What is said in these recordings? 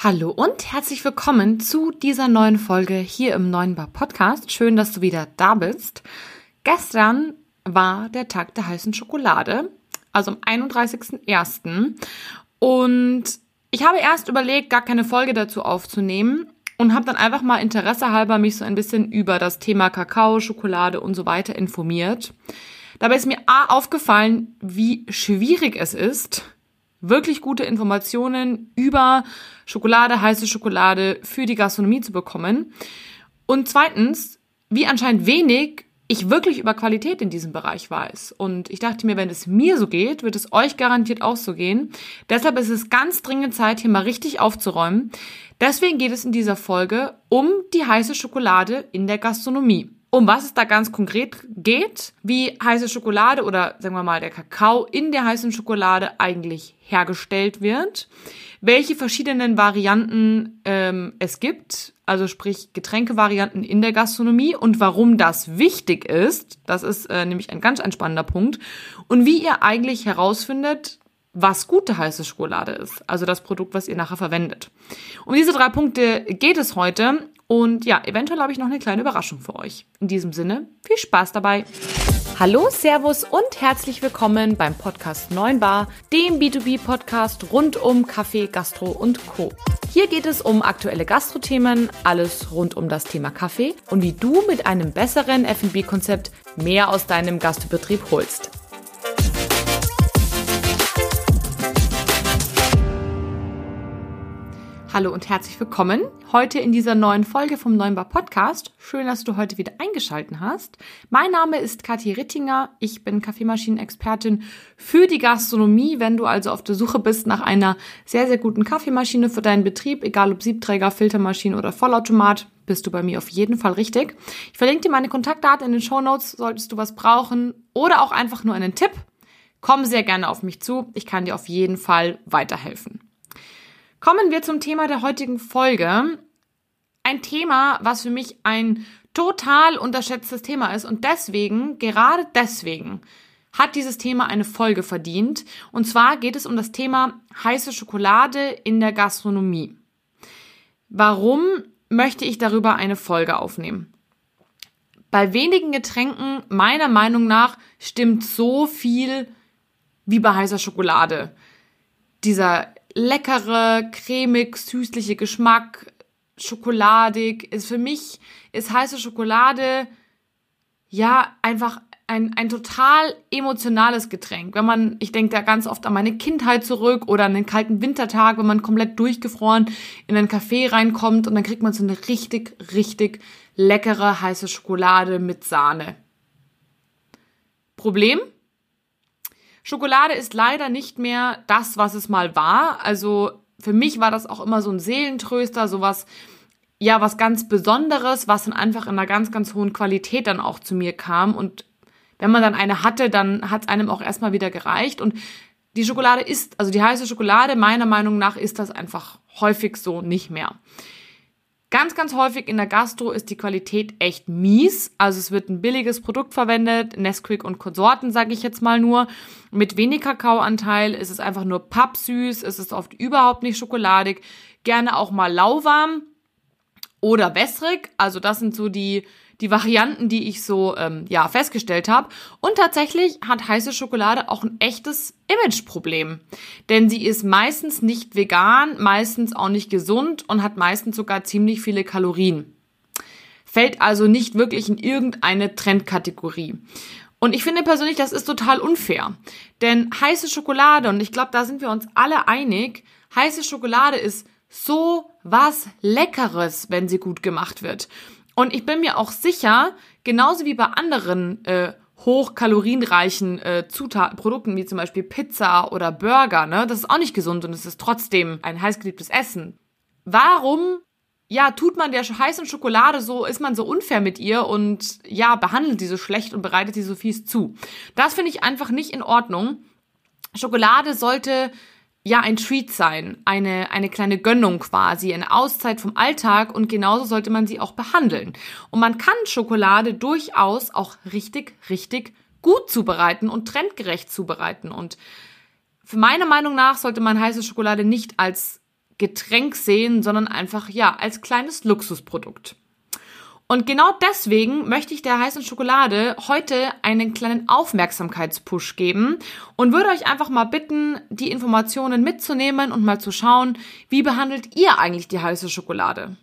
Hallo und herzlich willkommen zu dieser neuen Folge hier im Neuen Bar Podcast. Schön, dass du wieder da bist. Gestern war der Tag der heißen Schokolade, also am 31.01. Und ich habe erst überlegt, gar keine Folge dazu aufzunehmen und habe dann einfach mal Interesse halber mich so ein bisschen über das Thema Kakao, Schokolade und so weiter informiert. Dabei ist mir A aufgefallen, wie schwierig es ist, wirklich gute Informationen über Schokolade, heiße Schokolade für die Gastronomie zu bekommen. Und zweitens, wie anscheinend wenig ich wirklich über Qualität in diesem Bereich weiß. Und ich dachte mir, wenn es mir so geht, wird es euch garantiert auch so gehen. Deshalb ist es ganz dringend Zeit, hier mal richtig aufzuräumen. Deswegen geht es in dieser Folge um die heiße Schokolade in der Gastronomie um was es da ganz konkret geht, wie heiße Schokolade oder sagen wir mal der Kakao in der heißen Schokolade eigentlich hergestellt wird, welche verschiedenen Varianten ähm, es gibt, also sprich Getränkevarianten in der Gastronomie und warum das wichtig ist, das ist äh, nämlich ein ganz ein spannender Punkt, und wie ihr eigentlich herausfindet, was gute heiße Schokolade ist, also das Produkt, was ihr nachher verwendet. Um diese drei Punkte geht es heute und ja, eventuell habe ich noch eine kleine Überraschung für euch. In diesem Sinne, viel Spaß dabei. Hallo, Servus und herzlich willkommen beim Podcast 9 Bar, dem B2B-Podcast rund um Kaffee, Gastro und Co. Hier geht es um aktuelle Gastrothemen, alles rund um das Thema Kaffee und wie du mit einem besseren F&B-Konzept mehr aus deinem Gastbetrieb holst. Hallo und herzlich willkommen heute in dieser neuen Folge vom Neunbar Podcast. Schön, dass du heute wieder eingeschalten hast. Mein Name ist Kathi Rittinger. Ich bin Kaffeemaschinenexpertin für die Gastronomie. Wenn du also auf der Suche bist nach einer sehr, sehr guten Kaffeemaschine für deinen Betrieb, egal ob Siebträger, Filtermaschine oder Vollautomat, bist du bei mir auf jeden Fall richtig. Ich verlinke dir meine Kontaktdaten in den Show Notes, solltest du was brauchen oder auch einfach nur einen Tipp. Komm sehr gerne auf mich zu. Ich kann dir auf jeden Fall weiterhelfen. Kommen wir zum Thema der heutigen Folge. Ein Thema, was für mich ein total unterschätztes Thema ist und deswegen, gerade deswegen, hat dieses Thema eine Folge verdient. Und zwar geht es um das Thema heiße Schokolade in der Gastronomie. Warum möchte ich darüber eine Folge aufnehmen? Bei wenigen Getränken, meiner Meinung nach, stimmt so viel wie bei heißer Schokolade. Dieser leckere, cremig, süßliche Geschmack, schokoladig. Ist für mich ist heiße Schokolade ja einfach ein, ein total emotionales Getränk. Wenn man, ich denke da ganz oft an meine Kindheit zurück oder an den kalten Wintertag, wenn man komplett durchgefroren in einen Café reinkommt und dann kriegt man so eine richtig, richtig leckere heiße Schokolade mit Sahne. Problem? Schokolade ist leider nicht mehr das, was es mal war. Also für mich war das auch immer so ein Seelentröster, sowas, ja, was ganz Besonderes, was dann einfach in einer ganz, ganz hohen Qualität dann auch zu mir kam. Und wenn man dann eine hatte, dann hat es einem auch erstmal wieder gereicht. Und die Schokolade ist, also die heiße Schokolade, meiner Meinung nach, ist das einfach häufig so nicht mehr. Ganz, ganz häufig in der Gastro ist die Qualität echt mies. Also es wird ein billiges Produkt verwendet, Nesquik und Konsorten, sage ich jetzt mal nur. Mit wenig Kakaoanteil ist es einfach nur pappsüß, es ist oft überhaupt nicht schokoladig, gerne auch mal lauwarm oder wässrig. Also das sind so die die Varianten, die ich so ähm, ja festgestellt habe. Und tatsächlich hat heiße Schokolade auch ein echtes Imageproblem, denn sie ist meistens nicht vegan, meistens auch nicht gesund und hat meistens sogar ziemlich viele Kalorien. Fällt also nicht wirklich in irgendeine Trendkategorie. Und ich finde persönlich, das ist total unfair. Denn heiße Schokolade, und ich glaube, da sind wir uns alle einig, heiße Schokolade ist so was Leckeres, wenn sie gut gemacht wird. Und ich bin mir auch sicher, genauso wie bei anderen äh, hochkalorienreichen äh, Zutaten, Produkten wie zum Beispiel Pizza oder Burger, ne, das ist auch nicht gesund und es ist trotzdem ein heißgeliebtes Essen. Warum ja, tut man der heißen Schokolade so, ist man so unfair mit ihr und ja, behandelt sie so schlecht und bereitet sie so fies zu. Das finde ich einfach nicht in Ordnung. Schokolade sollte ja ein Treat sein, eine, eine kleine Gönnung quasi, eine Auszeit vom Alltag und genauso sollte man sie auch behandeln. Und man kann Schokolade durchaus auch richtig, richtig gut zubereiten und trendgerecht zubereiten. Und für meine Meinung nach sollte man heiße Schokolade nicht als Getränk sehen, sondern einfach, ja, als kleines Luxusprodukt. Und genau deswegen möchte ich der heißen Schokolade heute einen kleinen Aufmerksamkeitspush geben und würde euch einfach mal bitten, die Informationen mitzunehmen und mal zu schauen, wie behandelt ihr eigentlich die heiße Schokolade?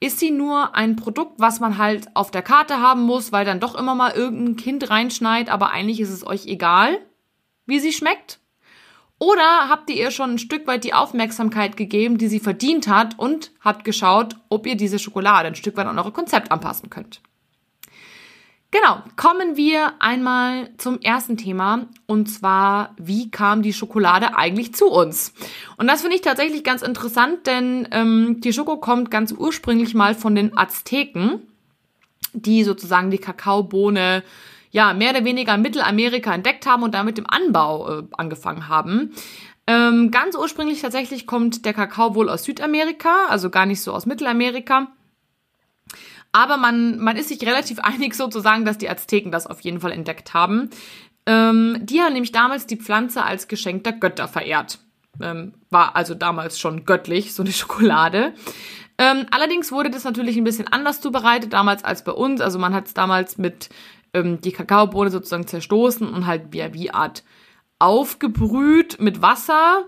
Ist sie nur ein Produkt, was man halt auf der Karte haben muss, weil dann doch immer mal irgendein Kind reinschneit, aber eigentlich ist es euch egal, wie sie schmeckt? Oder habt ihr ihr schon ein Stück weit die Aufmerksamkeit gegeben, die sie verdient hat und habt geschaut, ob ihr diese Schokolade ein Stück weit an eure Konzept anpassen könnt? Genau, kommen wir einmal zum ersten Thema und zwar, wie kam die Schokolade eigentlich zu uns? Und das finde ich tatsächlich ganz interessant, denn ähm, die Schoko kommt ganz ursprünglich mal von den Azteken, die sozusagen die Kakaobohne ja, mehr oder weniger Mittelamerika entdeckt haben und damit im Anbau äh, angefangen haben. Ähm, ganz ursprünglich tatsächlich kommt der Kakao wohl aus Südamerika, also gar nicht so aus Mittelamerika. Aber man, man ist sich relativ einig sozusagen, dass die Azteken das auf jeden Fall entdeckt haben. Ähm, die haben nämlich damals die Pflanze als Geschenk der Götter verehrt. Ähm, war also damals schon göttlich, so eine Schokolade. Ähm, allerdings wurde das natürlich ein bisschen anders zubereitet damals als bei uns. Also man hat es damals mit ähm, die Kakaobohne sozusagen zerstoßen und halt wie, wie Art aufgebrüht mit Wasser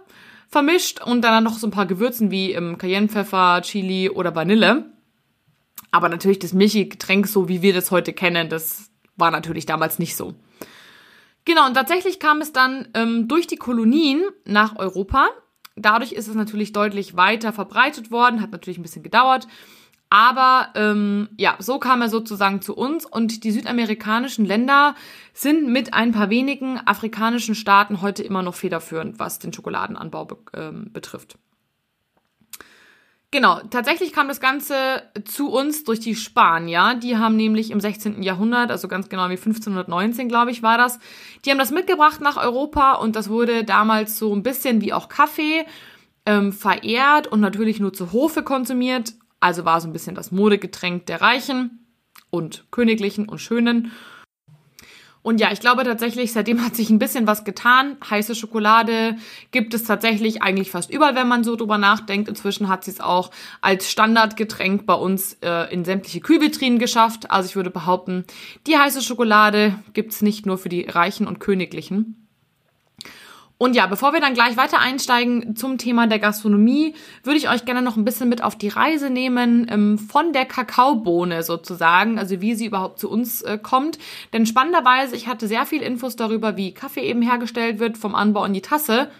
vermischt und dann noch so ein paar Gewürzen wie ähm, Cayennepfeffer, Chili oder Vanille. Aber natürlich das Milchgetränk, so wie wir das heute kennen, das war natürlich damals nicht so. Genau, und tatsächlich kam es dann ähm, durch die Kolonien nach Europa. Dadurch ist es natürlich deutlich weiter verbreitet worden, hat natürlich ein bisschen gedauert. Aber ähm, ja, so kam er sozusagen zu uns und die südamerikanischen Länder sind mit ein paar wenigen afrikanischen Staaten heute immer noch federführend, was den Schokoladenanbau be ähm, betrifft. Genau, tatsächlich kam das Ganze zu uns durch die Spanier. Die haben nämlich im 16. Jahrhundert, also ganz genau wie 1519, glaube ich, war das, die haben das mitgebracht nach Europa und das wurde damals so ein bisschen wie auch Kaffee ähm, verehrt und natürlich nur zu Hofe konsumiert. Also war so ein bisschen das Modegetränk der Reichen und Königlichen und Schönen. Und ja, ich glaube tatsächlich, seitdem hat sich ein bisschen was getan. Heiße Schokolade gibt es tatsächlich eigentlich fast überall, wenn man so drüber nachdenkt. Inzwischen hat sie es auch als Standardgetränk bei uns äh, in sämtliche Kühlvitrinen geschafft. Also ich würde behaupten, die heiße Schokolade gibt's nicht nur für die Reichen und Königlichen. Und ja, bevor wir dann gleich weiter einsteigen zum Thema der Gastronomie, würde ich euch gerne noch ein bisschen mit auf die Reise nehmen ähm, von der Kakaobohne sozusagen, also wie sie überhaupt zu uns äh, kommt. Denn spannenderweise, ich hatte sehr viel Infos darüber, wie Kaffee eben hergestellt wird, vom Anbau in die Tasse.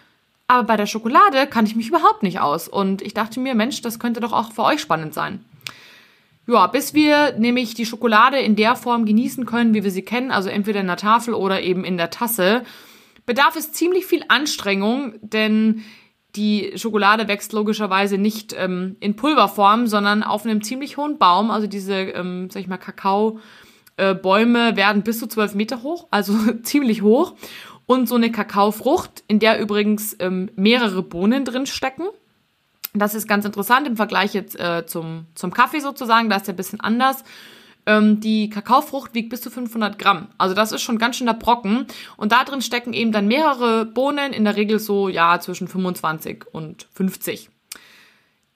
Aber bei der Schokolade kann ich mich überhaupt nicht aus. Und ich dachte mir, Mensch, das könnte doch auch für euch spannend sein. Ja, bis wir nämlich die Schokolade in der Form genießen können, wie wir sie kennen, also entweder in der Tafel oder eben in der Tasse, bedarf es ziemlich viel Anstrengung, denn die Schokolade wächst logischerweise nicht ähm, in Pulverform, sondern auf einem ziemlich hohen Baum. Also diese, ähm, sag ich mal, Kakaobäume äh, werden bis zu zwölf Meter hoch, also ziemlich hoch. Und so eine Kakaofrucht, in der übrigens ähm, mehrere Bohnen drin stecken. Das ist ganz interessant im Vergleich jetzt äh, zum, zum Kaffee sozusagen, da ist der ein bisschen anders. Ähm, die Kakaofrucht wiegt bis zu 500 Gramm. Also das ist schon ganz schön der Brocken. Und da drin stecken eben dann mehrere Bohnen, in der Regel so, ja, zwischen 25 und 50.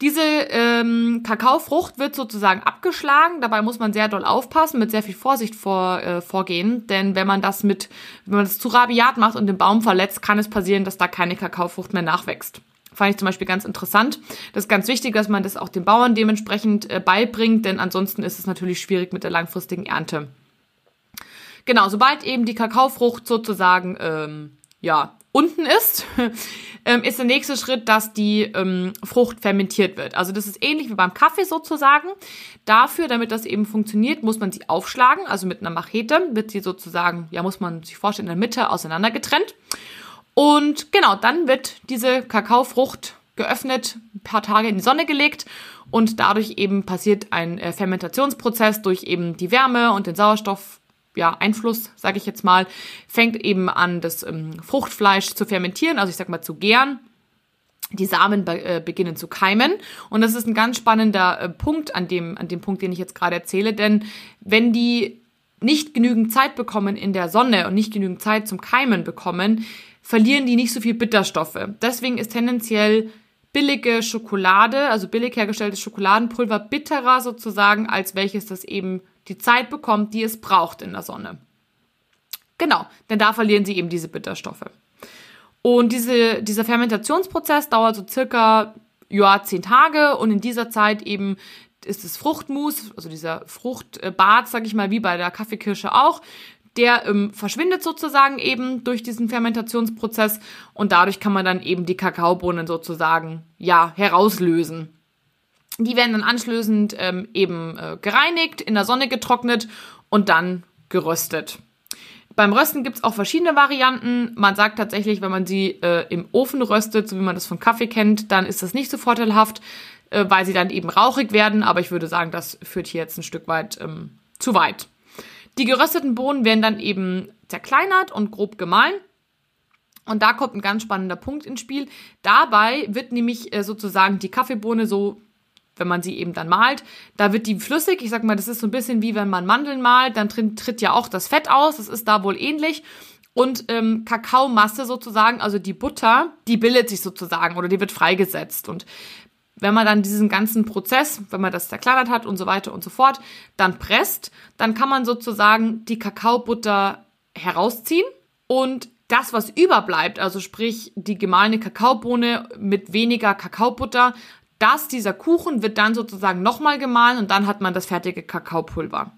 Diese ähm, Kakaofrucht wird sozusagen abgeschlagen. Dabei muss man sehr doll aufpassen, mit sehr viel Vorsicht vor, äh, vorgehen. Denn wenn man das mit, wenn man das zu rabiat macht und den Baum verletzt, kann es passieren, dass da keine Kakaofrucht mehr nachwächst. Fand ich zum Beispiel ganz interessant. Das ist ganz wichtig, dass man das auch den Bauern dementsprechend äh, beibringt, denn ansonsten ist es natürlich schwierig mit der langfristigen Ernte. Genau, sobald eben die Kakaofrucht sozusagen ähm, ja unten ist, ähm, ist der nächste Schritt, dass die ähm, Frucht fermentiert wird. Also das ist ähnlich wie beim Kaffee sozusagen. Dafür, damit das eben funktioniert, muss man sie aufschlagen, also mit einer Machete wird sie sozusagen, ja muss man sich vorstellen, in der Mitte auseinander getrennt. Und genau, dann wird diese Kakaofrucht geöffnet, ein paar Tage in die Sonne gelegt und dadurch eben passiert ein äh, Fermentationsprozess durch eben die Wärme und den Sauerstoff ja, Einfluss, sage ich jetzt mal, fängt eben an, das ähm, Fruchtfleisch zu fermentieren, also ich sag mal zu gären. Die Samen be äh, beginnen zu keimen. Und das ist ein ganz spannender äh, Punkt an dem, an dem Punkt, den ich jetzt gerade erzähle. Denn wenn die nicht genügend Zeit bekommen in der Sonne und nicht genügend Zeit zum Keimen bekommen, verlieren die nicht so viel Bitterstoffe. Deswegen ist tendenziell billige Schokolade, also billig hergestelltes Schokoladenpulver bitterer sozusagen, als welches das eben die Zeit bekommt, die es braucht in der Sonne. Genau, denn da verlieren sie eben diese Bitterstoffe. Und diese, dieser Fermentationsprozess dauert so circa ja, zehn Tage und in dieser Zeit eben ist das Fruchtmus, also dieser Fruchtbad, sag ich mal, wie bei der Kaffeekirsche auch, der ähm, verschwindet sozusagen eben durch diesen Fermentationsprozess und dadurch kann man dann eben die Kakaobohnen sozusagen ja herauslösen. Die werden dann anschließend ähm, eben äh, gereinigt, in der Sonne getrocknet und dann geröstet. Beim Rösten gibt es auch verschiedene Varianten. Man sagt tatsächlich, wenn man sie äh, im Ofen röstet, so wie man das von Kaffee kennt, dann ist das nicht so vorteilhaft, äh, weil sie dann eben rauchig werden. Aber ich würde sagen, das führt hier jetzt ein Stück weit ähm, zu weit. Die gerösteten Bohnen werden dann eben zerkleinert und grob gemahlen. Und da kommt ein ganz spannender Punkt ins Spiel. Dabei wird nämlich äh, sozusagen die Kaffeebohne so, wenn man sie eben dann malt, da wird die flüssig. Ich sag mal, das ist so ein bisschen wie wenn man Mandeln malt, dann tritt, ja auch das Fett aus. Das ist da wohl ähnlich. Und ähm, Kakaomasse sozusagen, also die Butter, die bildet sich sozusagen oder die wird freigesetzt. Und wenn man dann diesen ganzen Prozess, wenn man das zerkleinert hat und so weiter und so fort, dann presst, dann kann man sozusagen die Kakaobutter herausziehen und das, was überbleibt, also sprich die gemahlene Kakaobohne mit weniger Kakaobutter, das, dieser Kuchen wird dann sozusagen nochmal gemahlen und dann hat man das fertige Kakaopulver.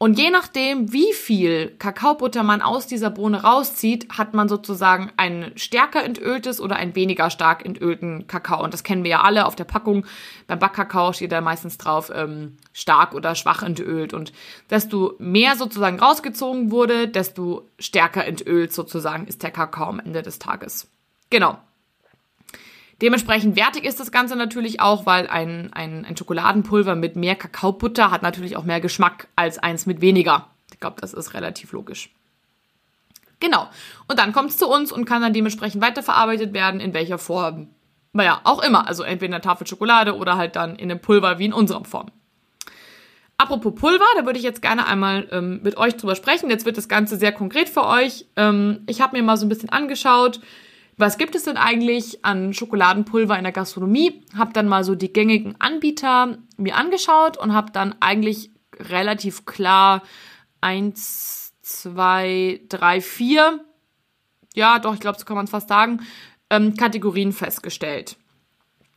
Und je nachdem, wie viel Kakaobutter man aus dieser Bohne rauszieht, hat man sozusagen ein stärker entöltes oder ein weniger stark entölten Kakao. Und das kennen wir ja alle auf der Packung. Beim Backkakao steht da meistens drauf ähm, stark oder schwach entölt. Und desto mehr sozusagen rausgezogen wurde, desto stärker entölt sozusagen ist der Kakao am Ende des Tages. Genau. Dementsprechend wertig ist das Ganze natürlich auch, weil ein, ein, ein Schokoladenpulver mit mehr Kakaobutter hat natürlich auch mehr Geschmack als eins mit weniger. Ich glaube, das ist relativ logisch. Genau. Und dann kommt es zu uns und kann dann dementsprechend weiterverarbeitet werden, in welcher Form. Naja, auch immer. Also entweder in der Tafel Schokolade oder halt dann in einem Pulver wie in unserer Form. Apropos Pulver, da würde ich jetzt gerne einmal ähm, mit euch drüber sprechen. Jetzt wird das Ganze sehr konkret für euch. Ähm, ich habe mir mal so ein bisschen angeschaut, was gibt es denn eigentlich an Schokoladenpulver in der Gastronomie? Hab dann mal so die gängigen Anbieter mir angeschaut und habe dann eigentlich relativ klar eins, zwei, drei, vier, ja, doch, ich glaube, so kann man es fast sagen, ähm, Kategorien festgestellt.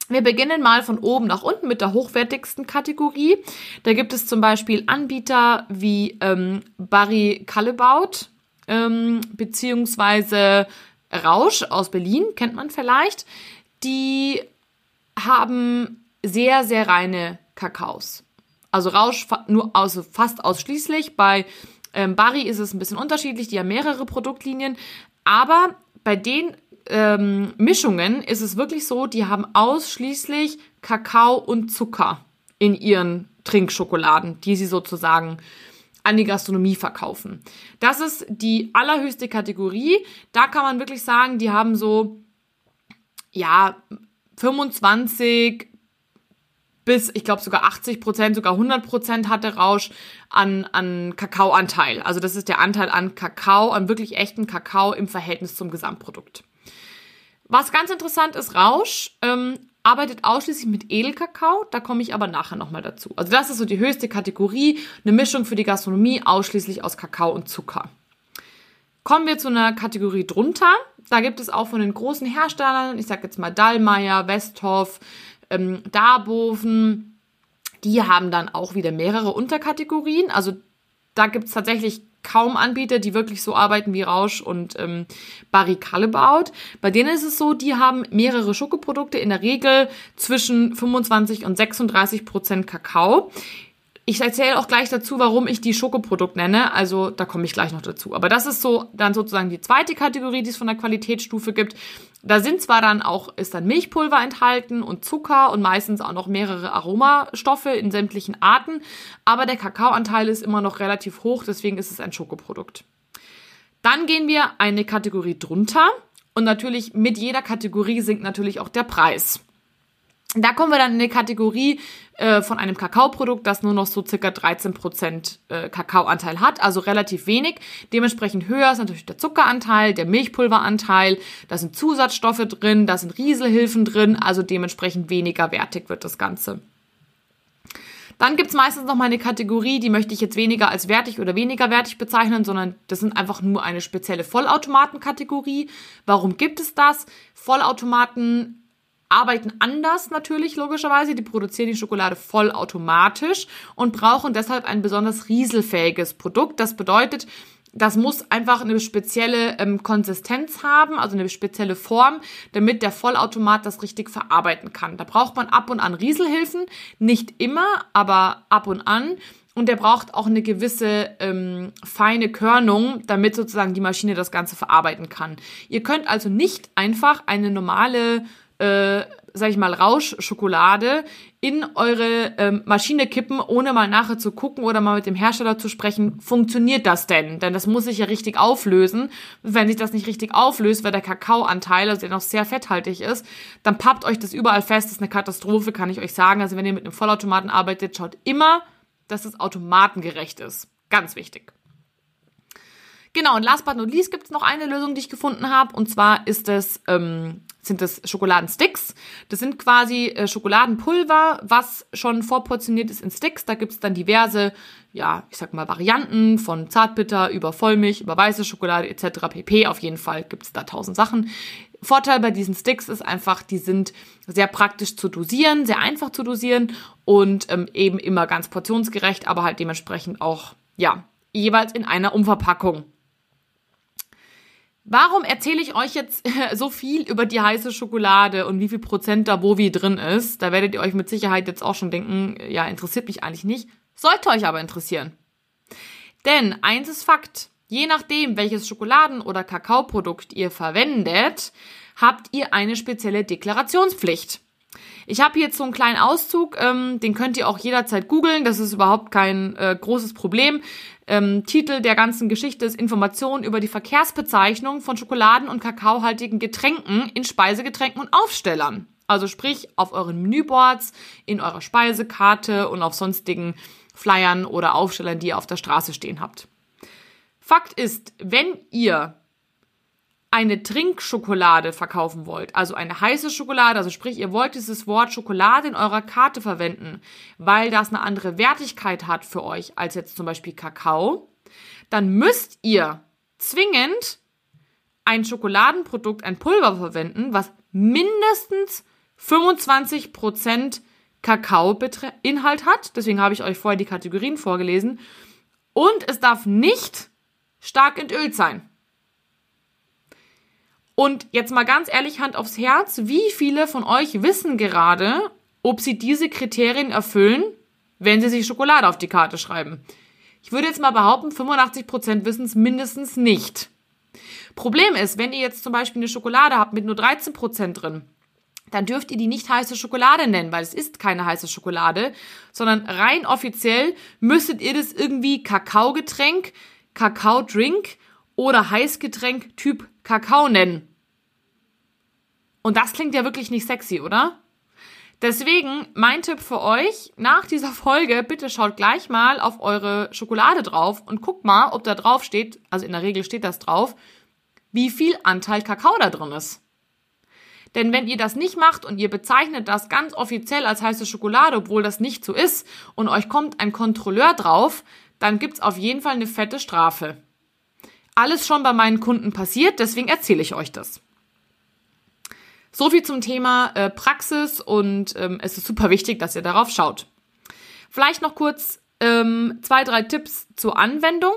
Wir beginnen mal von oben nach unten mit der hochwertigsten Kategorie. Da gibt es zum Beispiel Anbieter wie ähm, Barry Callebaut, ähm, beziehungsweise Rausch aus Berlin, kennt man vielleicht. Die haben sehr, sehr reine Kakaos. Also Rausch nur also fast ausschließlich. Bei ähm, Barry ist es ein bisschen unterschiedlich, die haben mehrere Produktlinien. Aber bei den ähm, Mischungen ist es wirklich so, die haben ausschließlich Kakao und Zucker in ihren Trinkschokoladen, die sie sozusagen an die Gastronomie verkaufen. Das ist die allerhöchste Kategorie. Da kann man wirklich sagen, die haben so, ja, 25 bis, ich glaube, sogar 80 Prozent, sogar 100 Prozent hatte Rausch an, an Kakaoanteil. Also das ist der Anteil an Kakao, an wirklich echten Kakao im Verhältnis zum Gesamtprodukt. Was ganz interessant ist, Rausch ähm, arbeitet ausschließlich mit Edelkakao, da komme ich aber nachher nochmal dazu. Also das ist so die höchste Kategorie, eine Mischung für die Gastronomie, ausschließlich aus Kakao und Zucker. Kommen wir zu einer Kategorie drunter. Da gibt es auch von den großen Herstellern, ich sage jetzt mal Dallmayr, Westhoff, ähm, Darboven, die haben dann auch wieder mehrere Unterkategorien. Also da gibt es tatsächlich kaum Anbieter, die wirklich so arbeiten wie Rausch und ähm, Barry Callebaut. Bei denen ist es so, die haben mehrere Schokoprodukte, in der Regel zwischen 25 und 36 Prozent Kakao. Ich erzähle auch gleich dazu, warum ich die Schokoprodukt nenne. Also da komme ich gleich noch dazu. Aber das ist so dann sozusagen die zweite Kategorie, die es von der Qualitätsstufe gibt. Da sind zwar dann auch, ist dann Milchpulver enthalten und Zucker und meistens auch noch mehrere Aromastoffe in sämtlichen Arten, aber der Kakaoanteil ist immer noch relativ hoch, deswegen ist es ein Schokoprodukt. Dann gehen wir eine Kategorie drunter und natürlich mit jeder Kategorie sinkt natürlich auch der Preis. Da kommen wir dann in eine Kategorie äh, von einem Kakaoprodukt, das nur noch so circa 13% äh, Kakaoanteil hat, also relativ wenig. Dementsprechend höher ist natürlich der Zuckeranteil, der Milchpulveranteil, da sind Zusatzstoffe drin, da sind Rieselhilfen drin, also dementsprechend weniger wertig wird das Ganze. Dann gibt's meistens noch mal eine Kategorie, die möchte ich jetzt weniger als wertig oder weniger wertig bezeichnen, sondern das sind einfach nur eine spezielle Vollautomatenkategorie. Warum gibt es das? Vollautomaten arbeiten anders natürlich, logischerweise. Die produzieren die Schokolade vollautomatisch und brauchen deshalb ein besonders rieselfähiges Produkt. Das bedeutet, das muss einfach eine spezielle ähm, Konsistenz haben, also eine spezielle Form, damit der Vollautomat das richtig verarbeiten kann. Da braucht man ab und an Rieselhilfen, nicht immer, aber ab und an. Und der braucht auch eine gewisse ähm, feine Körnung, damit sozusagen die Maschine das Ganze verarbeiten kann. Ihr könnt also nicht einfach eine normale äh, sag ich mal, Rauschschokolade in eure ähm, Maschine kippen, ohne mal nachher zu gucken oder mal mit dem Hersteller zu sprechen, funktioniert das denn? Denn das muss sich ja richtig auflösen. Wenn sich das nicht richtig auflöst, weil der Kakaoanteil, also der noch sehr fetthaltig ist, dann pappt euch das überall fest. Das ist eine Katastrophe, kann ich euch sagen. Also wenn ihr mit einem Vollautomaten arbeitet, schaut immer, dass es automatengerecht ist. Ganz wichtig. Genau, und last but not least gibt es noch eine Lösung, die ich gefunden habe. Und zwar ist es ähm, sind das Schokoladensticks. Das sind quasi äh, Schokoladenpulver, was schon vorportioniert ist in Sticks. Da gibt's dann diverse, ja, ich sag mal, Varianten von Zartbitter über Vollmilch, über weiße Schokolade etc. pp. Auf jeden Fall gibt's da tausend Sachen. Vorteil bei diesen Sticks ist einfach, die sind sehr praktisch zu dosieren, sehr einfach zu dosieren und ähm, eben immer ganz portionsgerecht, aber halt dementsprechend auch, ja, jeweils in einer Umverpackung. Warum erzähle ich euch jetzt so viel über die heiße Schokolade und wie viel Prozent da wo wie drin ist? Da werdet ihr euch mit Sicherheit jetzt auch schon denken, ja, interessiert mich eigentlich nicht. Sollte euch aber interessieren. Denn eins ist Fakt. Je nachdem, welches Schokoladen- oder Kakaoprodukt ihr verwendet, habt ihr eine spezielle Deklarationspflicht. Ich habe hier jetzt so einen kleinen Auszug, ähm, den könnt ihr auch jederzeit googeln, das ist überhaupt kein äh, großes Problem. Ähm, Titel der ganzen Geschichte ist Informationen über die Verkehrsbezeichnung von Schokoladen- und kakaohaltigen Getränken in Speisegetränken und Aufstellern. Also sprich auf euren Menüboards, in eurer Speisekarte und auf sonstigen Flyern oder Aufstellern, die ihr auf der Straße stehen habt. Fakt ist, wenn ihr eine Trinkschokolade verkaufen wollt, also eine heiße Schokolade, also sprich, ihr wollt dieses Wort Schokolade in eurer Karte verwenden, weil das eine andere Wertigkeit hat für euch als jetzt zum Beispiel Kakao, dann müsst ihr zwingend ein Schokoladenprodukt, ein Pulver verwenden, was mindestens 25% Kakao-Inhalt hat. Deswegen habe ich euch vorher die Kategorien vorgelesen. Und es darf nicht stark entölt sein. Und jetzt mal ganz ehrlich, Hand aufs Herz, wie viele von euch wissen gerade, ob sie diese Kriterien erfüllen, wenn sie sich Schokolade auf die Karte schreiben? Ich würde jetzt mal behaupten, 85% wissen es mindestens nicht. Problem ist, wenn ihr jetzt zum Beispiel eine Schokolade habt mit nur 13% drin, dann dürft ihr die nicht heiße Schokolade nennen, weil es ist keine heiße Schokolade, sondern rein offiziell müsstet ihr das irgendwie Kakaogetränk, Kakaodrink oder Heißgetränk Typ Kakao nennen. Und das klingt ja wirklich nicht sexy, oder? Deswegen mein Tipp für euch, nach dieser Folge, bitte schaut gleich mal auf eure Schokolade drauf und guckt mal, ob da drauf steht, also in der Regel steht das drauf, wie viel Anteil Kakao da drin ist. Denn wenn ihr das nicht macht und ihr bezeichnet das ganz offiziell als heiße Schokolade, obwohl das nicht so ist, und euch kommt ein Kontrolleur drauf, dann gibt's auf jeden Fall eine fette Strafe. Alles schon bei meinen Kunden passiert, deswegen erzähle ich euch das. So viel zum Thema äh, Praxis und ähm, es ist super wichtig, dass ihr darauf schaut. Vielleicht noch kurz ähm, zwei, drei Tipps zur Anwendung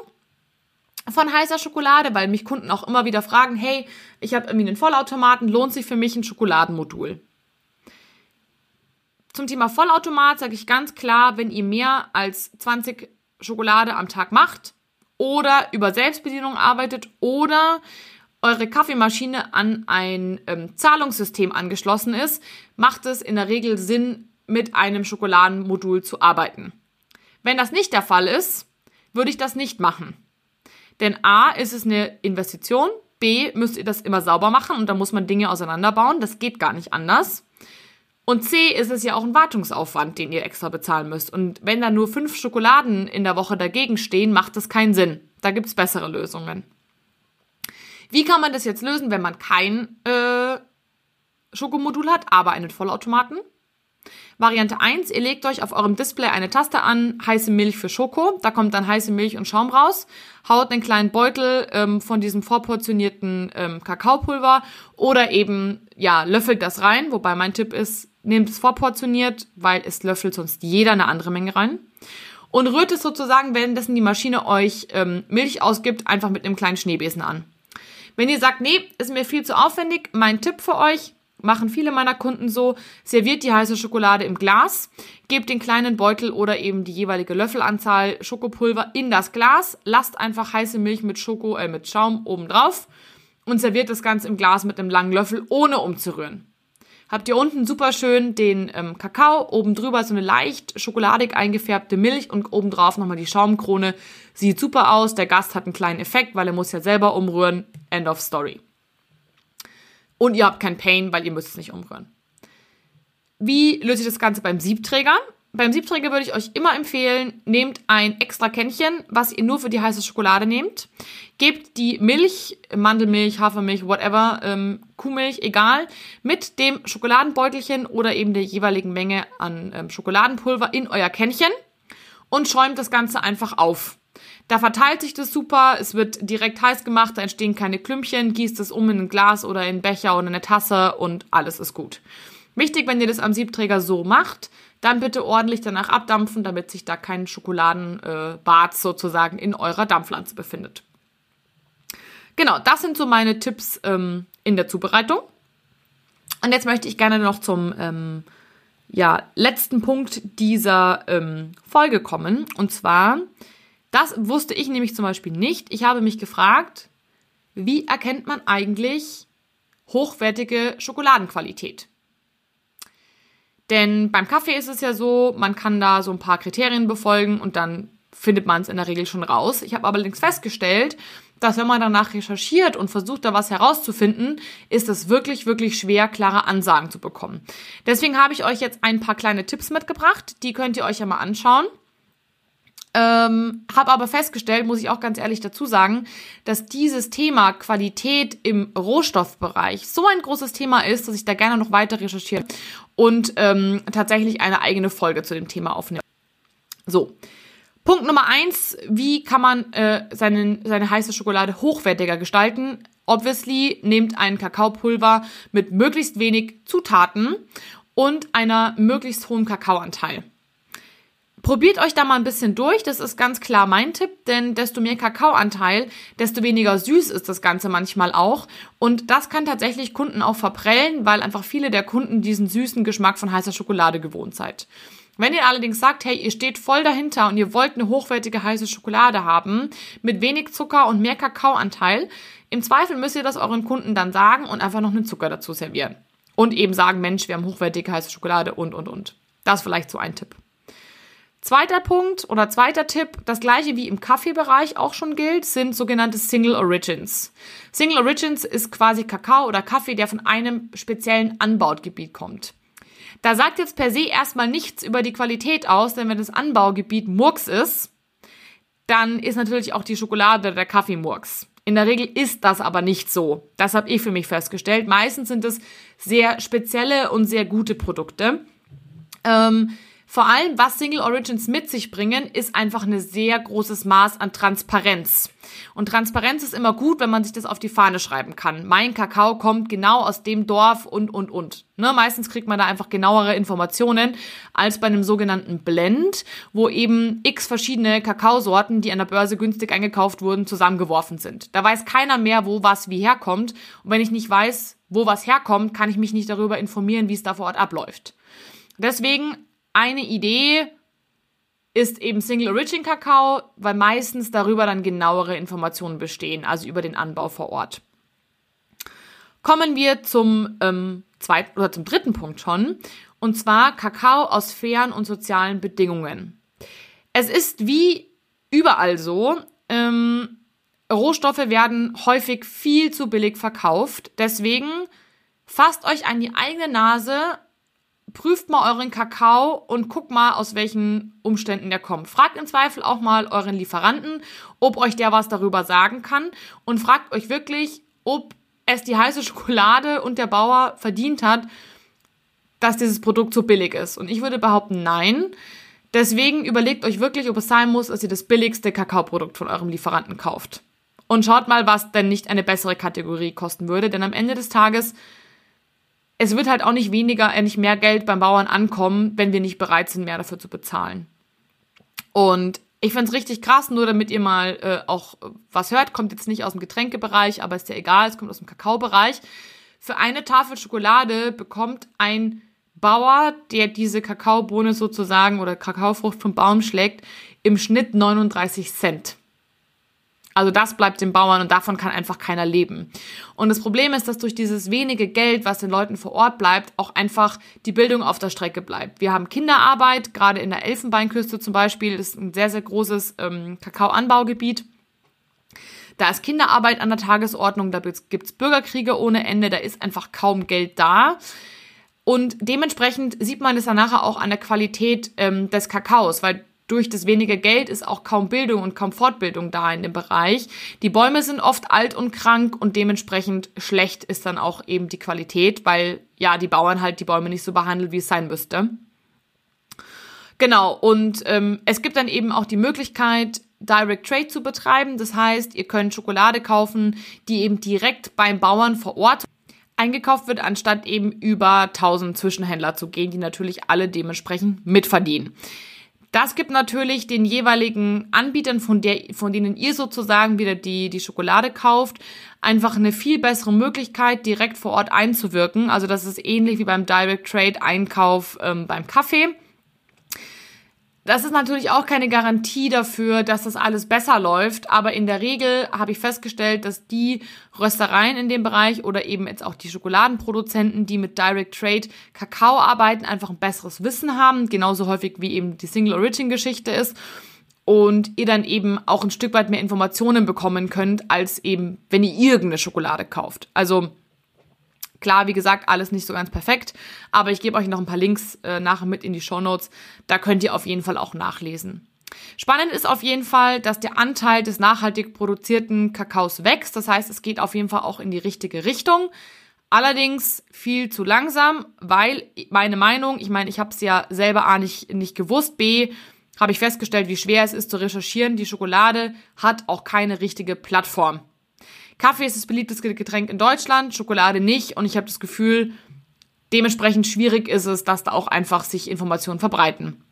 von heißer Schokolade, weil mich Kunden auch immer wieder fragen, hey, ich habe irgendwie einen Vollautomaten, lohnt sich für mich ein Schokoladenmodul? Zum Thema Vollautomat sage ich ganz klar, wenn ihr mehr als 20 Schokolade am Tag macht oder über Selbstbedienung arbeitet oder eure Kaffeemaschine an ein ähm, Zahlungssystem angeschlossen ist, macht es in der Regel Sinn, mit einem Schokoladenmodul zu arbeiten. Wenn das nicht der Fall ist, würde ich das nicht machen. Denn A ist es eine Investition, B müsst ihr das immer sauber machen und da muss man Dinge auseinanderbauen, das geht gar nicht anders. Und C ist es ja auch ein Wartungsaufwand, den ihr extra bezahlen müsst. Und wenn da nur fünf Schokoladen in der Woche dagegen stehen, macht das keinen Sinn. Da gibt's bessere Lösungen. Wie kann man das jetzt lösen, wenn man kein äh, Schokomodul hat, aber einen Vollautomaten? Variante 1, ihr legt euch auf eurem Display eine Taste an, heiße Milch für Schoko, da kommt dann heiße Milch und Schaum raus, haut einen kleinen Beutel ähm, von diesem vorportionierten ähm, Kakaopulver oder eben, ja, löffelt das rein, wobei mein Tipp ist, nehmt es vorportioniert, weil es löffelt sonst jeder eine andere Menge rein. Und rührt es sozusagen, währenddessen die Maschine euch ähm, Milch ausgibt, einfach mit einem kleinen Schneebesen an. Wenn ihr sagt, nee, ist mir viel zu aufwendig, mein Tipp für euch, machen viele meiner Kunden so, serviert die heiße Schokolade im Glas, gebt den kleinen Beutel oder eben die jeweilige Löffelanzahl Schokopulver in das Glas, lasst einfach heiße Milch mit Schoko, äh, mit Schaum oben drauf und serviert das Ganze im Glas mit einem langen Löffel, ohne umzurühren. Habt ihr unten super schön den ähm, Kakao, oben drüber so eine leicht schokoladig eingefärbte Milch und oben drauf nochmal die Schaumkrone. Sieht super aus, der Gast hat einen kleinen Effekt, weil er muss ja selber umrühren. End of story. Und ihr habt kein Pain, weil ihr müsst es nicht umrühren. Wie löse ich das Ganze beim Siebträger? Beim Siebträger würde ich euch immer empfehlen, nehmt ein extra Kännchen, was ihr nur für die heiße Schokolade nehmt. Gebt die Milch, Mandelmilch, Hafermilch, whatever, ähm, Kuhmilch, egal, mit dem Schokoladenbeutelchen oder eben der jeweiligen Menge an ähm, Schokoladenpulver in euer Kännchen und schäumt das Ganze einfach auf. Da verteilt sich das super, es wird direkt heiß gemacht, da entstehen keine Klümpchen, gießt es um in ein Glas oder in einen Becher oder eine Tasse und alles ist gut. Wichtig, wenn ihr das am Siebträger so macht, dann bitte ordentlich danach abdampfen, damit sich da kein Schokoladenbad äh, sozusagen in eurer Dampfpflanze befindet. Genau, das sind so meine Tipps ähm, in der Zubereitung. Und jetzt möchte ich gerne noch zum ähm, ja, letzten Punkt dieser ähm, Folge kommen. Und zwar, das wusste ich nämlich zum Beispiel nicht. Ich habe mich gefragt, wie erkennt man eigentlich hochwertige Schokoladenqualität? Denn beim Kaffee ist es ja so, man kann da so ein paar Kriterien befolgen und dann findet man es in der Regel schon raus. Ich habe allerdings festgestellt, dass wenn man danach recherchiert und versucht, da was herauszufinden, ist es wirklich, wirklich schwer, klare Ansagen zu bekommen. Deswegen habe ich euch jetzt ein paar kleine Tipps mitgebracht. Die könnt ihr euch ja mal anschauen. Ähm, habe aber festgestellt, muss ich auch ganz ehrlich dazu sagen, dass dieses Thema Qualität im Rohstoffbereich so ein großes Thema ist, dass ich da gerne noch weiter recherchiere und ähm, tatsächlich eine eigene Folge zu dem Thema aufnehme. So. Punkt Nummer eins, wie kann man äh, seinen, seine heiße Schokolade hochwertiger gestalten? Obviously, nehmt ein Kakaopulver mit möglichst wenig Zutaten und einer möglichst hohen Kakaoanteil. Probiert euch da mal ein bisschen durch, das ist ganz klar mein Tipp, denn desto mehr Kakaoanteil, desto weniger süß ist das Ganze manchmal auch. Und das kann tatsächlich Kunden auch verprellen, weil einfach viele der Kunden diesen süßen Geschmack von heißer Schokolade gewohnt seid. Wenn ihr allerdings sagt, hey, ihr steht voll dahinter und ihr wollt eine hochwertige heiße Schokolade haben, mit wenig Zucker und mehr Kakaoanteil, im Zweifel müsst ihr das euren Kunden dann sagen und einfach noch einen Zucker dazu servieren. Und eben sagen, Mensch, wir haben hochwertige heiße Schokolade und, und, und. Das ist vielleicht so ein Tipp. Zweiter Punkt oder zweiter Tipp, das gleiche wie im Kaffeebereich auch schon gilt, sind sogenannte Single Origins. Single Origins ist quasi Kakao oder Kaffee, der von einem speziellen Anbaugebiet kommt. Da sagt jetzt per se erstmal nichts über die Qualität aus, denn wenn das Anbaugebiet Murks ist, dann ist natürlich auch die Schokolade oder der Kaffee Murks. In der Regel ist das aber nicht so. Das habe ich für mich festgestellt. Meistens sind es sehr spezielle und sehr gute Produkte. Ähm, vor allem, was Single Origins mit sich bringen, ist einfach ein sehr großes Maß an Transparenz. Und Transparenz ist immer gut, wenn man sich das auf die Fahne schreiben kann. Mein Kakao kommt genau aus dem Dorf und, und, und. Ne, meistens kriegt man da einfach genauere Informationen als bei einem sogenannten Blend, wo eben x verschiedene Kakaosorten, die an der Börse günstig eingekauft wurden, zusammengeworfen sind. Da weiß keiner mehr, wo was wie herkommt. Und wenn ich nicht weiß, wo was herkommt, kann ich mich nicht darüber informieren, wie es da vor Ort abläuft. Deswegen eine Idee ist eben Single Origin Kakao, weil meistens darüber dann genauere Informationen bestehen, also über den Anbau vor Ort. Kommen wir zum ähm, zweiten oder zum dritten Punkt schon, und zwar Kakao aus fairen und sozialen Bedingungen. Es ist wie überall so, ähm, Rohstoffe werden häufig viel zu billig verkauft. Deswegen fasst euch an die eigene Nase prüft mal euren Kakao und guckt mal, aus welchen Umständen der kommt. Fragt im Zweifel auch mal euren Lieferanten, ob euch der was darüber sagen kann und fragt euch wirklich, ob es die heiße Schokolade und der Bauer verdient hat, dass dieses Produkt so billig ist. Und ich würde behaupten, nein. Deswegen überlegt euch wirklich, ob es sein muss, dass ihr das billigste Kakaoprodukt von eurem Lieferanten kauft. Und schaut mal, was denn nicht eine bessere Kategorie kosten würde, denn am Ende des Tages es wird halt auch nicht weniger, äh, nicht mehr Geld beim Bauern ankommen, wenn wir nicht bereit sind, mehr dafür zu bezahlen. Und ich find's richtig krass, nur damit ihr mal äh, auch was hört, kommt jetzt nicht aus dem Getränkebereich, aber ist ja egal, es kommt aus dem Kakaobereich. Für eine Tafel Schokolade bekommt ein Bauer, der diese Kakaobohne sozusagen oder Kakaofrucht vom Baum schlägt, im Schnitt 39 Cent. Also das bleibt den Bauern und davon kann einfach keiner leben. Und das Problem ist, dass durch dieses wenige Geld, was den Leuten vor Ort bleibt, auch einfach die Bildung auf der Strecke bleibt. Wir haben Kinderarbeit, gerade in der Elfenbeinküste zum Beispiel, ist ein sehr, sehr großes ähm, Kakaoanbaugebiet. Da ist Kinderarbeit an der Tagesordnung, da gibt's Bürgerkriege ohne Ende, da ist einfach kaum Geld da. Und dementsprechend sieht man es dann nachher auch an der Qualität ähm, des Kakaos, weil durch das wenige Geld ist auch kaum Bildung und kaum Fortbildung da in dem Bereich. Die Bäume sind oft alt und krank und dementsprechend schlecht ist dann auch eben die Qualität, weil ja die Bauern halt die Bäume nicht so behandeln, wie es sein müsste. Genau, und ähm, es gibt dann eben auch die Möglichkeit, Direct Trade zu betreiben. Das heißt, ihr könnt Schokolade kaufen, die eben direkt beim Bauern vor Ort eingekauft wird, anstatt eben über 1000 Zwischenhändler zu gehen, die natürlich alle dementsprechend mitverdienen. Das gibt natürlich den jeweiligen Anbietern, von, der, von denen ihr sozusagen wieder die, die Schokolade kauft, einfach eine viel bessere Möglichkeit, direkt vor Ort einzuwirken. Also das ist ähnlich wie beim Direct Trade Einkauf ähm, beim Kaffee. Das ist natürlich auch keine Garantie dafür, dass das alles besser läuft, aber in der Regel habe ich festgestellt, dass die Röstereien in dem Bereich oder eben jetzt auch die Schokoladenproduzenten, die mit Direct Trade Kakao arbeiten, einfach ein besseres Wissen haben, genauso häufig wie eben die Single Origin Geschichte ist und ihr dann eben auch ein Stück weit mehr Informationen bekommen könnt, als eben, wenn ihr irgendeine Schokolade kauft. Also Klar, wie gesagt, alles nicht so ganz perfekt, aber ich gebe euch noch ein paar Links äh, nachher mit in die Show Notes. Da könnt ihr auf jeden Fall auch nachlesen. Spannend ist auf jeden Fall, dass der Anteil des nachhaltig produzierten Kakaos wächst. Das heißt, es geht auf jeden Fall auch in die richtige Richtung. Allerdings viel zu langsam, weil meine Meinung, ich meine, ich habe es ja selber A nicht, nicht gewusst, B habe ich festgestellt, wie schwer es ist zu recherchieren. Die Schokolade hat auch keine richtige Plattform. Kaffee ist das beliebteste Getränk in Deutschland, Schokolade nicht. Und ich habe das Gefühl, dementsprechend schwierig ist es, dass da auch einfach sich Informationen verbreiten.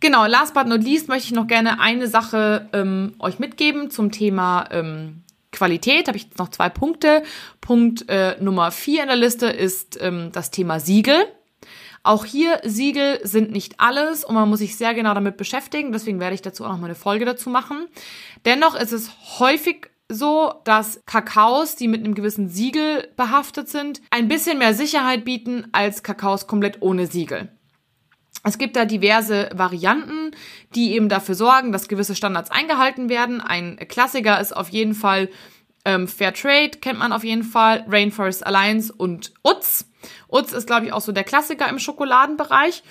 Genau, last but not least möchte ich noch gerne eine Sache ähm, euch mitgeben zum Thema ähm, Qualität. Habe ich jetzt noch zwei Punkte. Punkt äh, Nummer vier in der Liste ist ähm, das Thema Siegel. Auch hier, Siegel sind nicht alles und man muss sich sehr genau damit beschäftigen. Deswegen werde ich dazu auch noch mal eine Folge dazu machen. Dennoch ist es häufig so, dass Kakaos, die mit einem gewissen Siegel behaftet sind, ein bisschen mehr Sicherheit bieten als Kakaos komplett ohne Siegel. Es gibt da diverse Varianten, die eben dafür sorgen, dass gewisse Standards eingehalten werden. Ein Klassiker ist auf jeden Fall ähm, Fair Trade, kennt man auf jeden Fall, Rainforest Alliance und UTZ. UTZ ist, glaube ich, auch so der Klassiker im Schokoladenbereich.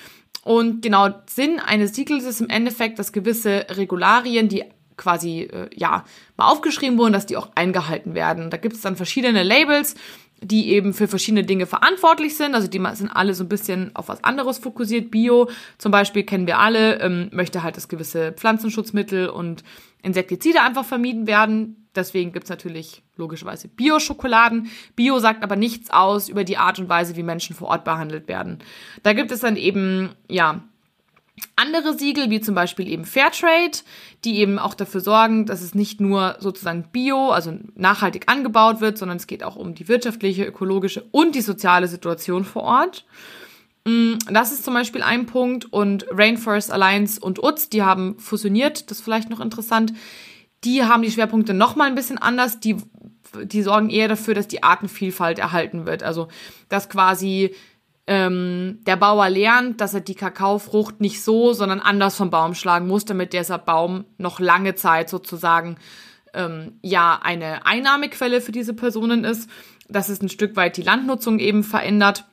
Und genau Sinn eines Siegels ist im Endeffekt, dass gewisse Regularien, die quasi äh, ja mal aufgeschrieben wurden, dass die auch eingehalten werden. Da gibt es dann verschiedene Labels, die eben für verschiedene Dinge verantwortlich sind. Also die sind alle so ein bisschen auf was anderes fokussiert. Bio zum Beispiel kennen wir alle, ähm, möchte halt, dass gewisse Pflanzenschutzmittel und Insektizide einfach vermieden werden. Deswegen gibt's natürlich logischerweise Bio-Schokoladen. Bio sagt aber nichts aus über die Art und Weise, wie Menschen vor Ort behandelt werden. Da gibt es dann eben, ja, andere Siegel, wie zum Beispiel eben Fairtrade, die eben auch dafür sorgen, dass es nicht nur sozusagen bio, also nachhaltig angebaut wird, sondern es geht auch um die wirtschaftliche, ökologische und die soziale Situation vor Ort. Mm, das ist zum Beispiel ein Punkt. Und Rainforest Alliance und UTZ, die haben fusioniert, das ist vielleicht noch interessant. Die haben die Schwerpunkte nochmal ein bisschen anders. Die, die sorgen eher dafür, dass die Artenvielfalt erhalten wird. Also, dass quasi ähm, der Bauer lernt, dass er die Kakaofrucht nicht so, sondern anders vom Baum schlagen muss, damit dieser Baum noch lange Zeit sozusagen ähm, ja eine Einnahmequelle für diese Personen ist. Das ist ein Stück weit die Landnutzung eben verändert.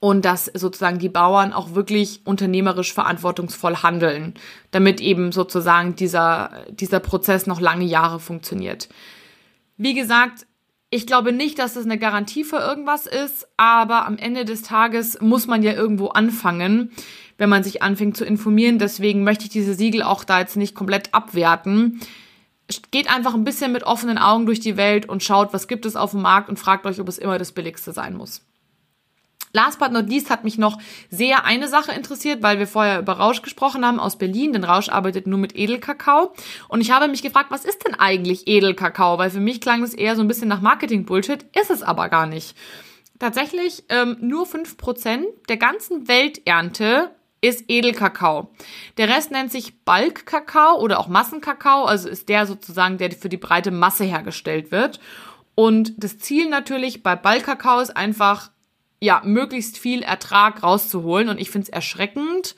und dass sozusagen die Bauern auch wirklich unternehmerisch verantwortungsvoll handeln, damit eben sozusagen dieser, dieser Prozess noch lange Jahre funktioniert. Wie gesagt, ich glaube nicht, dass das eine Garantie für irgendwas ist, aber am Ende des Tages muss man ja irgendwo anfangen, wenn man sich anfängt zu informieren. Deswegen möchte ich diese Siegel auch da jetzt nicht komplett abwerten. Geht einfach ein bisschen mit offenen Augen durch die Welt und schaut, was gibt es auf dem Markt und fragt euch, ob es immer das Billigste sein muss. Last but not least hat mich noch sehr eine Sache interessiert, weil wir vorher über Rausch gesprochen haben aus Berlin, denn Rausch arbeitet nur mit Edelkakao. Und ich habe mich gefragt, was ist denn eigentlich Edelkakao? Weil für mich klang das eher so ein bisschen nach Marketing-Bullshit, ist es aber gar nicht. Tatsächlich ähm, nur fünf Prozent der ganzen Welternte ist Edelkakao. Der Rest nennt sich Balkkakao oder auch Massenkakao, also ist der sozusagen, der für die breite Masse hergestellt wird. Und das Ziel natürlich bei Balkkakao ist einfach, ja, möglichst viel Ertrag rauszuholen. Und ich finde es erschreckend,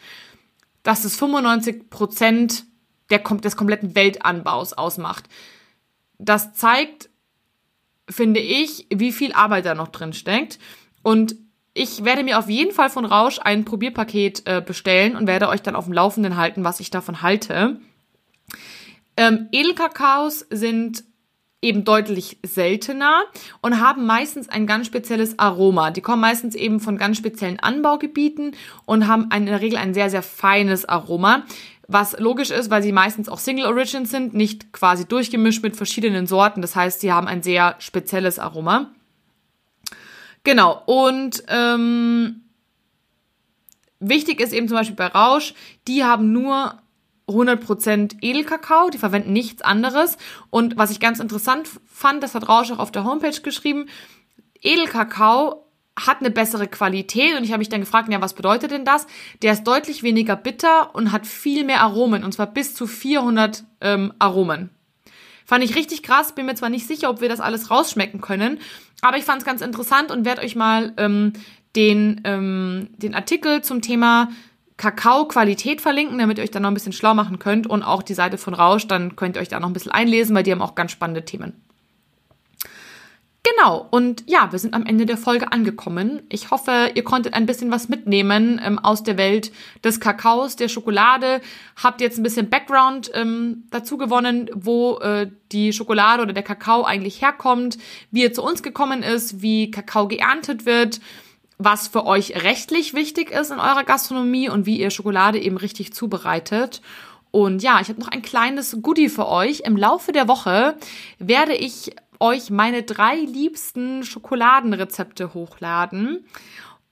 dass es 95 Prozent des kompletten Weltanbaus ausmacht. Das zeigt, finde ich, wie viel Arbeit da noch drin steckt. Und ich werde mir auf jeden Fall von Rausch ein Probierpaket äh, bestellen und werde euch dann auf dem Laufenden halten, was ich davon halte. Ähm, Edelkakaos sind eben deutlich seltener und haben meistens ein ganz spezielles Aroma. Die kommen meistens eben von ganz speziellen Anbaugebieten und haben in der Regel ein sehr, sehr feines Aroma. Was logisch ist, weil sie meistens auch Single Origin sind, nicht quasi durchgemischt mit verschiedenen Sorten. Das heißt, sie haben ein sehr spezielles Aroma. Genau, und ähm, wichtig ist eben zum Beispiel bei Rausch, die haben nur 100% Edelkakao, die verwenden nichts anderes. Und was ich ganz interessant fand, das hat Rausch auch auf der Homepage geschrieben, Edelkakao hat eine bessere Qualität und ich habe mich dann gefragt, ja, was bedeutet denn das? Der ist deutlich weniger bitter und hat viel mehr Aromen und zwar bis zu 400 ähm, Aromen. Fand ich richtig krass, bin mir zwar nicht sicher, ob wir das alles rausschmecken können, aber ich fand es ganz interessant und werde euch mal ähm, den, ähm, den Artikel zum Thema Kakao-Qualität verlinken, damit ihr euch dann noch ein bisschen schlau machen könnt und auch die Seite von Rausch, dann könnt ihr euch da noch ein bisschen einlesen, weil die haben auch ganz spannende Themen. Genau, und ja, wir sind am Ende der Folge angekommen. Ich hoffe, ihr konntet ein bisschen was mitnehmen ähm, aus der Welt des Kakaos, der Schokolade. Habt jetzt ein bisschen Background ähm, dazu gewonnen, wo äh, die Schokolade oder der Kakao eigentlich herkommt, wie er zu uns gekommen ist, wie Kakao geerntet wird was für euch rechtlich wichtig ist in eurer Gastronomie und wie ihr Schokolade eben richtig zubereitet. Und ja, ich habe noch ein kleines Goodie für euch. Im Laufe der Woche werde ich euch meine drei liebsten Schokoladenrezepte hochladen.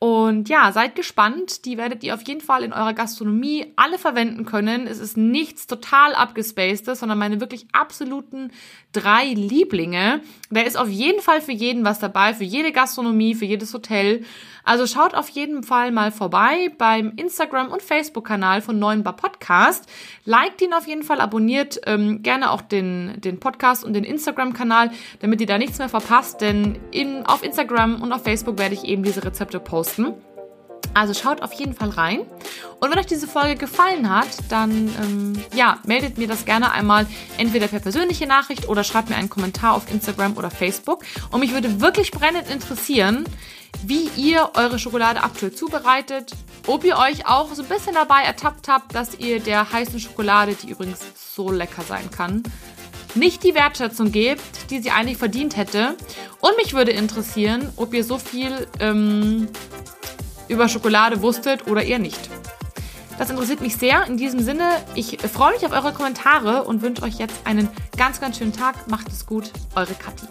Und ja, seid gespannt. Die werdet ihr auf jeden Fall in eurer Gastronomie alle verwenden können. Es ist nichts total abgespacedes, sondern meine wirklich absoluten drei Lieblinge. Da ist auf jeden Fall für jeden was dabei, für jede Gastronomie, für jedes Hotel. Also schaut auf jeden Fall mal vorbei beim Instagram- und Facebook-Kanal von Neuen Bar Podcast. Liked ihn auf jeden Fall, abonniert ähm, gerne auch den, den Podcast und den Instagram-Kanal, damit ihr da nichts mehr verpasst, denn in, auf Instagram und auf Facebook werde ich eben diese Rezepte posten. Also schaut auf jeden Fall rein. Und wenn euch diese Folge gefallen hat, dann ähm, ja, meldet mir das gerne einmal entweder per persönliche Nachricht oder schreibt mir einen Kommentar auf Instagram oder Facebook. Und mich würde wirklich brennend interessieren, wie ihr eure Schokolade aktuell zubereitet, ob ihr euch auch so ein bisschen dabei ertappt habt, dass ihr der heißen Schokolade, die übrigens so lecker sein kann, nicht die Wertschätzung gebt, die sie eigentlich verdient hätte. Und mich würde interessieren, ob ihr so viel ähm, über Schokolade wusstet oder eher nicht. Das interessiert mich sehr. In diesem Sinne, ich freue mich auf eure Kommentare und wünsche euch jetzt einen ganz, ganz schönen Tag. Macht es gut, eure Kathi.